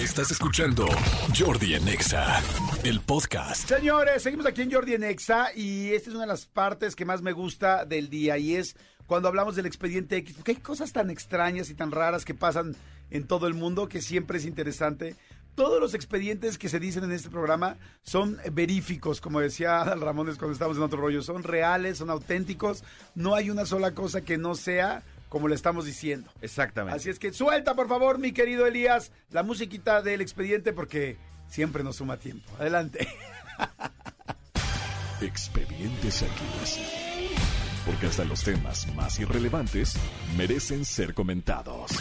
Estás escuchando Jordi en Exa, el podcast. Señores, seguimos aquí en Jordi en Exa y esta es una de las partes que más me gusta del día y es cuando hablamos del expediente X, porque hay cosas tan extrañas y tan raras que pasan en todo el mundo que siempre es interesante. Todos los expedientes que se dicen en este programa son veríficos, como decía Adal Ramones cuando estábamos en otro rollo, son reales, son auténticos, no hay una sola cosa que no sea como le estamos diciendo. Exactamente. Así es que suelta, por favor, mi querido Elías, la musiquita del expediente porque siempre nos suma tiempo. Adelante. Expedientes X. Porque hasta los temas más irrelevantes merecen ser comentados.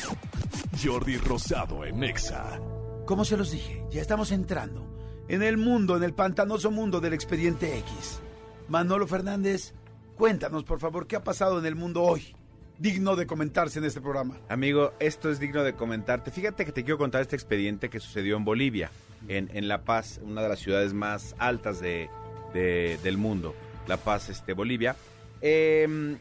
Jordi Rosado en Exa. Como se los dije, ya estamos entrando en el mundo, en el pantanoso mundo del expediente X. Manolo Fernández, cuéntanos, por favor, qué ha pasado en el mundo hoy digno de comentarse en este programa. Amigo, esto es digno de comentarte. Fíjate que te quiero contar este expediente que sucedió en Bolivia, en, en La Paz, una de las ciudades más altas de, de- del mundo. La Paz, este, Bolivia. Eh,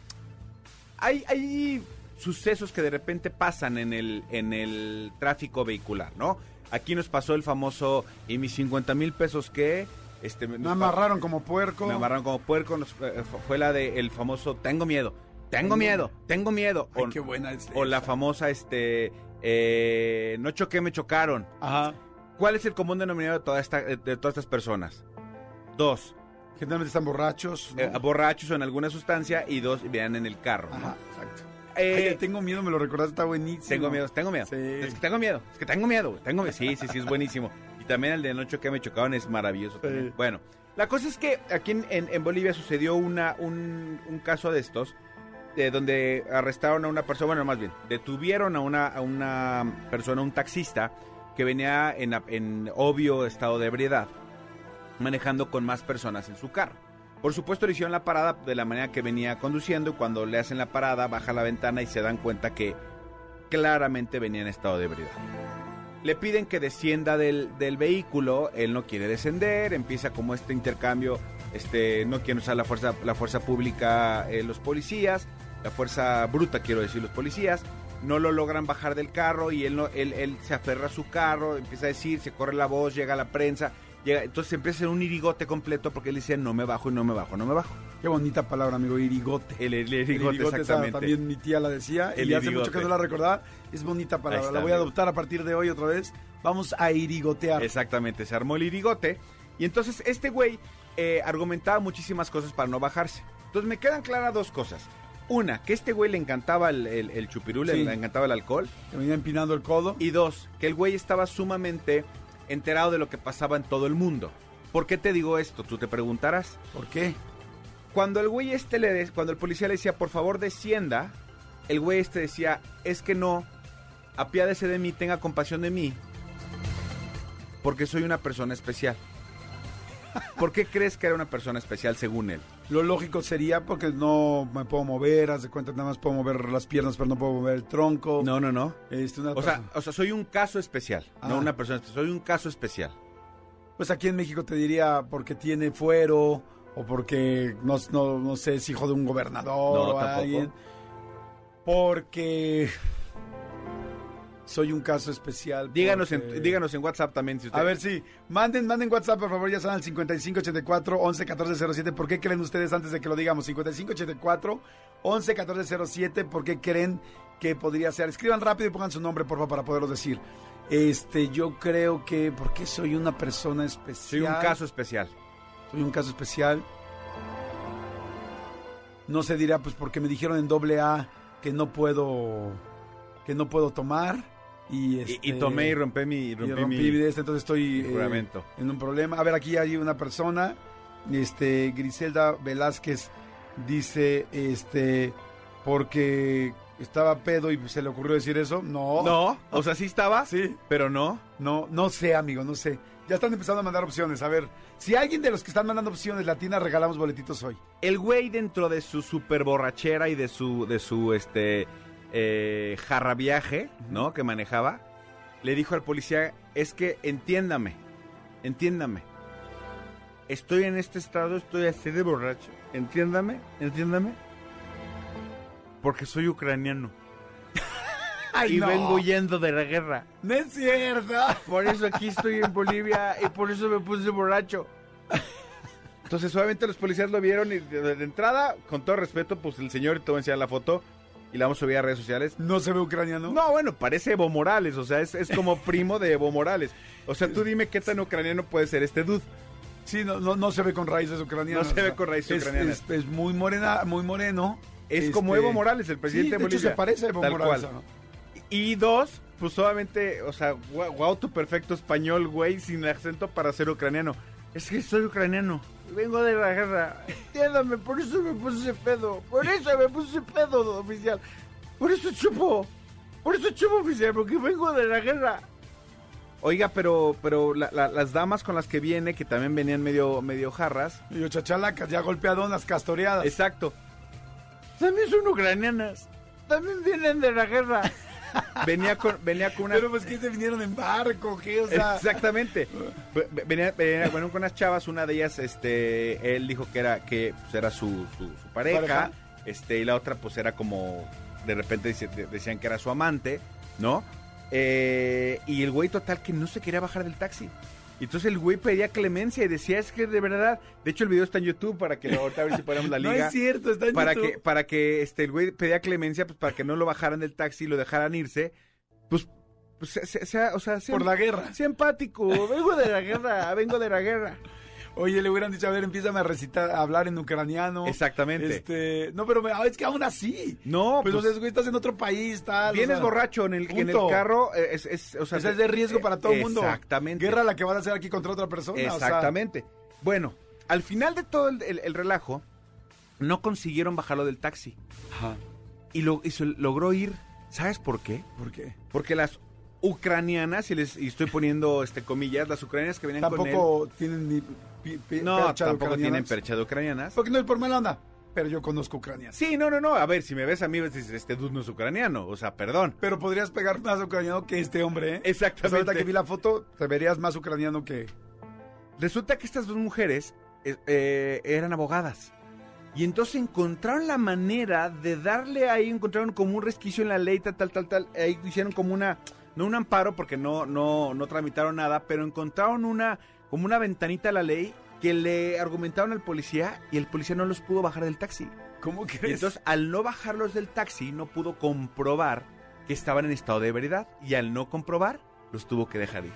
hay, hay sucesos que de repente pasan en el, en el tráfico vehicular, ¿no? Aquí nos pasó el famoso, ¿y mis 50 mil pesos qué? Este, Me amarraron como puerco. Me amarraron como puerco. nos- eh, fue la de el famoso tengo miedo. Tengo miedo, tengo miedo. Ay, qué buena es O la famosa, este, eh, no choqué, me chocaron. Ajá. ¿Cuál es el común denominador de, toda esta, de todas estas personas? Dos, Generalmente están borrachos. ¿no? eh, borrachos o en alguna sustancia y dos, vean en el carro. ¿no? Ajá, exacto. Eh, Ay, tengo miedo, me lo recordaste, está buenísimo. tengo miedo, tengo miedo. Sí. Es que tengo miedo, es que tengo miedo, tengo miedo. Sí, sí, sí, es buenísimo. Y también el de no choqué, me chocaron es maravilloso. Sí. Bueno, la cosa es que aquí en, en- en Bolivia sucedió una, un, un caso de estos, de donde arrestaron a una persona, bueno, más bien, detuvieron a una, una persona, un taxista, que venía en, obvio estado de ebriedad, manejando con más personas en su carro. Por supuesto le hicieron la parada de la manera que venía conduciendo cuando le hacen la parada baja la ventana y se dan cuenta que claramente venía en estado de ebriedad. Le piden que descienda del, del vehículo, él no quiere descender, empieza como este intercambio, este, no quieren usar la fuerza, la fuerza pública eh, los policías, la fuerza bruta quiero decir los policías, no lo logran bajar del carro y él, no, él, él se aferra a su carro, empieza a decir, se corre la voz, llega la prensa, llega, entonces empieza a ser un irigote completo porque él dice no me bajo y no me bajo, no me bajo. Qué bonita palabra, amigo, irigote. El, el El irigote, exactamente. también mi tía la decía El y hace irigote. mucho que no la recordaba. Es bonita palabra, está, la voy a amigo. adoptar a partir de hoy otra vez. Vamos a irigotear. Exactamente, se armó el irigote. Y entonces este güey eh, argumentaba muchísimas cosas para no bajarse. Entonces me quedan claras dos cosas. Una, que este güey le encantaba el, el, el chupirul, Sí. le encantaba el alcohol. Que venía empinando el codo. Y dos, que el güey estaba sumamente enterado de lo que pasaba en todo el mundo. ¿Por qué te digo esto? Tú te preguntarás. ¿Por qué? Cuando el güey este le cuando el policía le decía, por favor descienda, el güey este decía, es que no, apiádese de mí, tenga compasión de mí, porque soy una persona especial. ¿Por qué crees que era una persona especial según él? Lo lógico sería porque no me puedo mover, haz de cuenta, nada más puedo mover las piernas, pero no puedo mover el tronco. No, no, no. Este, una O sea, o sea, soy un caso especial, Ah. no una persona especial, soy un caso especial. pues aquí en México te diría porque tiene fuero o porque no, no, no sé, es hijo de un gobernador No, o tampoco. alguien. Porque soy un caso especial. Díganos porque- en, díganos en WhatsApp también si usted... A ver, sí. Manden, manden WhatsApp, por favor, ya saben, al 5584 11 14 07. ¿Por qué creen ustedes antes de que lo digamos? 5584 11 14 07. ¿Por qué creen que podría ser? Escriban rápido y pongan su nombre, por favor, para poderlo decir. Este, yo creo que, porque soy una persona especial. soy un caso especial. Soy un caso especial. No se dirá, pues porque me dijeron en doble A que no puedo, que no puedo tomar. Y, este, y tomé y rompí mi... y Rompí rompí mi- este, entonces estoy mi eh, en un problema. A ver, aquí hay una persona, este, Griselda Velázquez dice, este, porque estaba pedo y se le ocurrió decir eso. No, No, o sea, sí estaba, sí, pero no. no, no sé, amigo, no sé. Ya están empezando a mandar opciones. A ver, si alguien de los que están mandando opciones latinas regalamos boletitos hoy. El güey dentro de su super borrachera y de su, de su, este, eh, jarrabiaje, ¿no? Que manejaba, le dijo al policía, es que entiéndame, entiéndame. Estoy en este estado, estoy así de borracho. Entiéndame, entiéndame. Porque soy ucraniano. Ay, y no. vengo huyendo de la guerra. No es cierto. Por eso aquí estoy en Bolivia y por eso me puse borracho. Entonces, obviamente los policías lo vieron y de, de entrada, con todo respeto, pues el señor, te voy a enseñar la foto y la vamos a subir a redes sociales. No se ve ucraniano. No, bueno, parece Evo Morales, o sea, es, es como primo de Evo Morales. O sea, tú dime qué tan ucraniano puede ser este dude. Sí, no, no, no se ve con raíces ucranianas. No se ve con raíces es- ucranianas. Es, es muy morena, muy moreno. Es Este, como Evo Morales, el presidente sí, de de hecho se parece a Evo Tal Morales. cual. Y dos, pues obviamente, o sea, guau, guau, tu perfecto español, güey, sin acento para ser ucraniano. Es que soy ucraniano. Vengo de la guerra. Entiéndame, por eso me puse pedo. Por eso me puse pedo, oficial. Por eso chupo. Por eso chupo, oficial, porque vengo de la guerra. Oiga, pero, pero la- la- las damas con las que viene, que también venían medio, medio jarras. Y yo, chachalacas, ya golpeadonas, castoreadas. Exacto. También son ucranianas. También vienen de la guerra. Venía con, venía con una... Pero pues que se vinieron en barco, ¿qué? O sea, Exactamente. Ve- Venía, venía- bueno, con unas chavas, una de ellas, este, él dijo que era, que pues, era su, su, su pareja, ¿Pareja? este, y la otra pues era como, de repente dice- de- decían que era su amante, ¿no? Eh, y el güey total que no se quería bajar del taxi. Y entonces el güey pedía clemencia y decía, es que de verdad, de hecho el video está en YouTube para que lo, ahorita a ver si ponemos la no liga. es cierto, está en para YouTube. que para que este el güey pedía clemencia pues para que no lo bajaran del taxi y lo dejaran irse. Pues, pues sea- sea- o sea sea, Por la guerra. sea empático. Vengo de la guerra vengo de la guerra Oye, le hubieran dicho, a ver, empiezame a recitar, a hablar en ucraniano. exactamente Este, no, pero me- ah, es que aún así. no Pues, pues, o sea, güey, estás en otro país, tal. o vienes sea, borracho en el en el punto. carro eh, es, es- o sea, o sea, es de riesgo para todo el mundo. exactamente Guerra la que van a hacer aquí contra otra persona. exactamente bueno al final de todo el, el- el relajo no consiguieron bajarlo del taxi Ajá. y lo y se logró ir sabes por qué ¿Por qué? porque las ucranianas y les y estoy poniendo este comillas las ucranianas que venían con él Tampoco tienen ni pi- pi- No, percha de tampoco tienen ucranianas. percha de ucranianas. Porque no es por mala onda. Pero yo conozco ucranianas. Sí, no, no, no. A ver, si me ves a mí, dices, este dude no es ucraniano. O sea, perdón. Pero podrías pegar más ucraniano que este hombre, ¿eh? Exactamente. O sea, ahorita que vi la foto, te verías más ucraniano que... Resulta que estas dos mujeres eh, eh, eran abogadas. Y entonces encontraron la manera de darle ahí, encontraron como un resquicio en la ley, tal, tal, tal, tal. Ahí hicieron como una, no un amparo porque no, no, no tramitaron nada, pero encontraron una, como una ventanita a la ley que le argumentaron al policía y el policía no los pudo bajar del taxi. ¿Cómo Y crees? entonces, al no bajarlos del taxi, no pudo comprobar que estaban en estado de ebriedad. Y al no comprobar, los tuvo que dejar ir.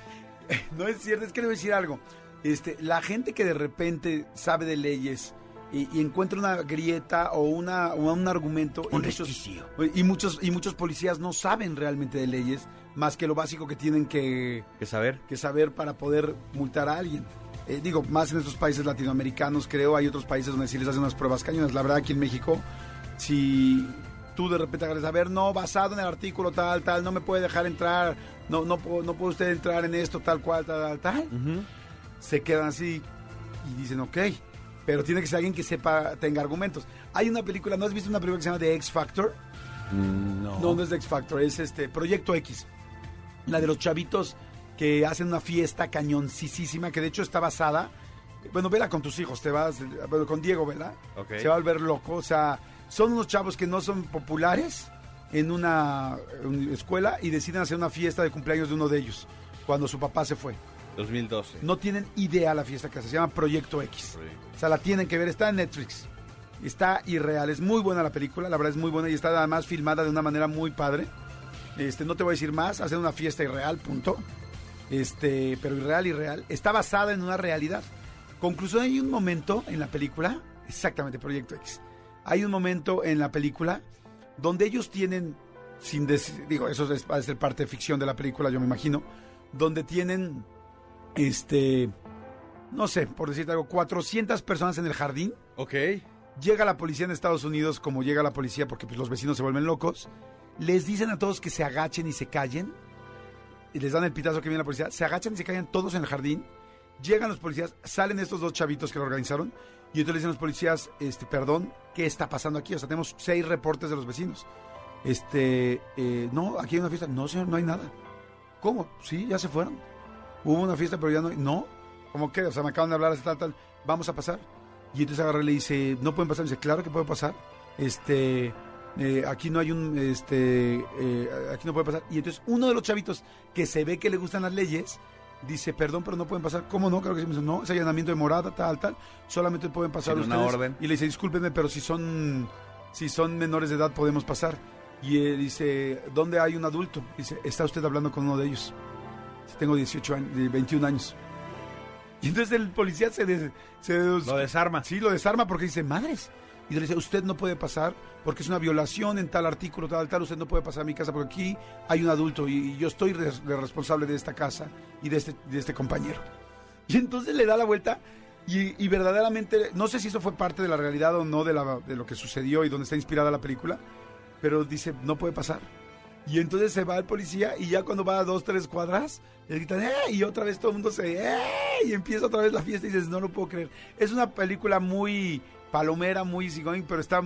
No es cierto, es que a decir algo. Este, la gente que de repente sabe de leyes y, y encuentra una grieta o, una, o un argumento... y Un muchos- resquicio. y muchos, y muchos policías no saben realmente de leyes, más que lo básico que tienen que, ¿Qué saber? que saber para poder multar a alguien. Eh, digo, más en estos países latinoamericanos, creo, hay otros países donde sí les hacen unas pruebas cañonas. La verdad, aquí en México, si tú de repente agarras a ver, no, basado en el artículo tal, tal, no me puede dejar entrar, no, no, no puede usted entrar en esto, tal cual, tal, tal, tal, se quedan así y dicen, ok, pero tiene que ser alguien que sepa, tenga argumentos. Hay una película, ¿no has visto una película que se llama The X Factor? No. No, no es de X Factor, es este Proyecto X. La de los chavitos que hacen una fiesta cañoncísima, que de hecho está basada. Bueno, vela con tus hijos, te vas. Bueno, con Diego, ¿verdad? Ok. Se va a volver loco. O sea, son unos chavos que no son populares en una, en escuela y deciden hacer una fiesta de cumpleaños de uno de ellos cuando su papá se fue. 2012. No tienen idea la fiesta que se llama Proyecto X. O sea, la tienen que ver, está en Netflix. Está irreal, es muy buena la película, la verdad es muy buena y está además filmada de una manera muy padre. Este, no te voy a decir más, hacer una fiesta irreal, punto. Este, pero irreal, irreal. Está basada en una realidad. Conclusión, hay un momento en la película, exactamente, Proyecto X. Hay un momento en la película donde ellos tienen, sin decir, digo, eso es, va a ser parte de ficción de la película, yo me imagino, donde tienen, este, no sé, por decirte algo, 400 personas en el jardín. Ok. Llega la policía en Estados Unidos, como llega la policía, porque pues, los vecinos se vuelven locos. Les dicen a todos que se agachen y se callen. Y les dan el pitazo que viene la policía. Se agachan y se callan todos en el jardín. Llegan los policías, salen estos dos chavitos que lo organizaron. Y entonces le dicen a los policías, este, perdón, ¿qué está pasando aquí? O sea, tenemos seis reportes de los vecinos. Este, eh, no, aquí hay una fiesta. No, señor, no hay nada. ¿Cómo? Sí, ya se fueron. Hubo una fiesta, pero ya no. No. ¿Cómo que? O sea, me acaban de hablar, tal, tal. Vamos a pasar. Y entonces agarra y le dice, ¿no pueden pasar? Y dice, claro que puede pasar. Este, eh, aquí no hay un, este, eh, aquí no puede pasar. Y entonces uno de los chavitos que se ve que le gustan las leyes, dice, perdón, pero no pueden pasar. ¿Cómo no? Claro que sí. Me dice, no, es allanamiento de morada, tal, tal. Solamente pueden pasar Sin una ustedes. orden. Y le dice, discúlpenme, pero si son, si son menores de edad podemos pasar. Y él dice, ¿dónde hay un adulto? Dice, está usted hablando con uno de ellos. Dice, Tengo 18 años, eh, 21 años. Y entonces el policía se, des- se Lo desarma. Sí, lo desarma porque dice, madres. Y le dice, usted no puede pasar porque es una violación en tal artículo, tal, tal, usted no puede pasar a mi casa porque aquí hay un adulto y, y yo estoy res- responsable de esta casa y de este, de este compañero. Y entonces le da la vuelta y, y verdaderamente, no sé si eso fue parte de la realidad o no de, la, de lo que sucedió y donde está inspirada la película, pero dice, no puede pasar. Y entonces se va el policía y ya cuando va a dos, tres cuadras, le gritan, ¡eh! Y otra vez todo el mundo se, ¡eh! Y empieza otra vez la fiesta y dices, no lo puedo creer. Es una película muy palomera, muy easygoing, pero está,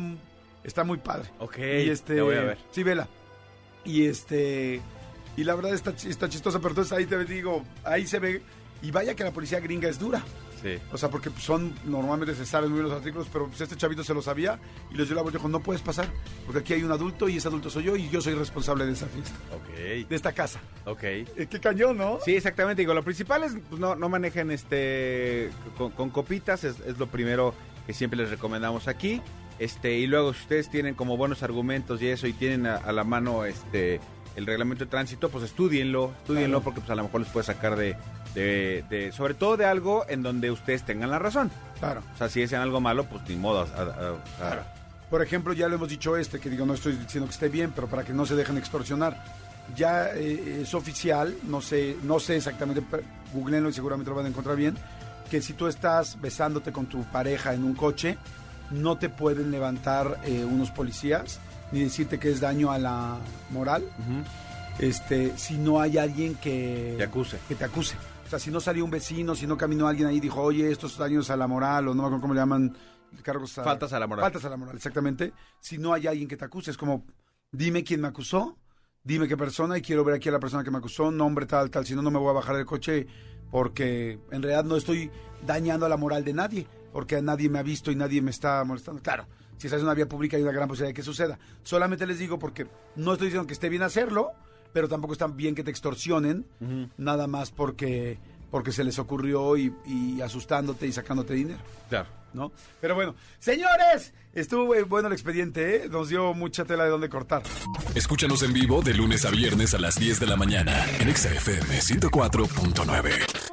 está muy padre. Ok, y este, la voy a ver. Sí, vela. Y este, y la verdad está, está chistosa, pero entonces ahí te digo, ahí se ve, y vaya que la policía gringa es dura. Sí. O sea, porque son, normalmente se saben muy bien los artículos, pero pues este chavito se lo sabía y les dio la y dijo, no puedes pasar, porque aquí hay un adulto y ese adulto soy yo y yo soy responsable de esa fiesta, Ok. de esta casa. Ok. Eh, qué cañón, ¿no? Sí, exactamente. Digo, lo principal es pues, no, no manejen este con, con copitas, es, es lo primero que siempre les recomendamos aquí. Este, y luego si ustedes tienen como buenos argumentos y eso y tienen a, a la mano este el reglamento de tránsito, pues estudienlo, estudienlo Claro. porque pues a lo mejor les puede sacar de, de, de- sobre todo de algo en donde ustedes tengan la razón. Claro. O sea, si es en algo malo, pues ni modo. a- a- a- Claro. Por ejemplo, ya lo hemos dicho este, que digo, no estoy diciendo que esté bien, pero para que no se dejen extorsionar. Ya eh, es oficial, no sé, no sé exactamente, googleenlo y seguramente lo van a encontrar bien, que si tú estás besándote con tu pareja en un coche, no te pueden levantar eh, unos policías ni decirte que es daño a la moral, este, si no hay alguien que Te acuse. que te acuse. O sea, si no salió un vecino, si no caminó alguien ahí y dijo, oye, estos daños a la moral, o no me acuerdo cómo le llaman, cargos a... Faltas a la moral. Faltas a la moral, exactamente. Si no hay alguien que te acuse, es como, dime quién me acusó, dime qué persona y quiero ver aquí a la persona que me acusó, nombre tal, tal, si no, no me voy a bajar del coche porque en realidad no estoy dañando a la moral de nadie, porque nadie me ha visto y nadie me está molestando. Claro, si estás en una vía pública hay una gran posibilidad de que suceda. Solamente les digo porque no estoy diciendo que esté bien hacerlo, pero tampoco está bien que te extorsionen, nada más porque, porque se les ocurrió y, y asustándote y sacándote dinero. Claro. ¿no? Pero bueno, señores, estuvo eh, bueno el expediente, ¿eh? Nos dio mucha tela de dónde cortar. Escúchanos en vivo de lunes a viernes a las 10 de la mañana en Exa FM 104.9.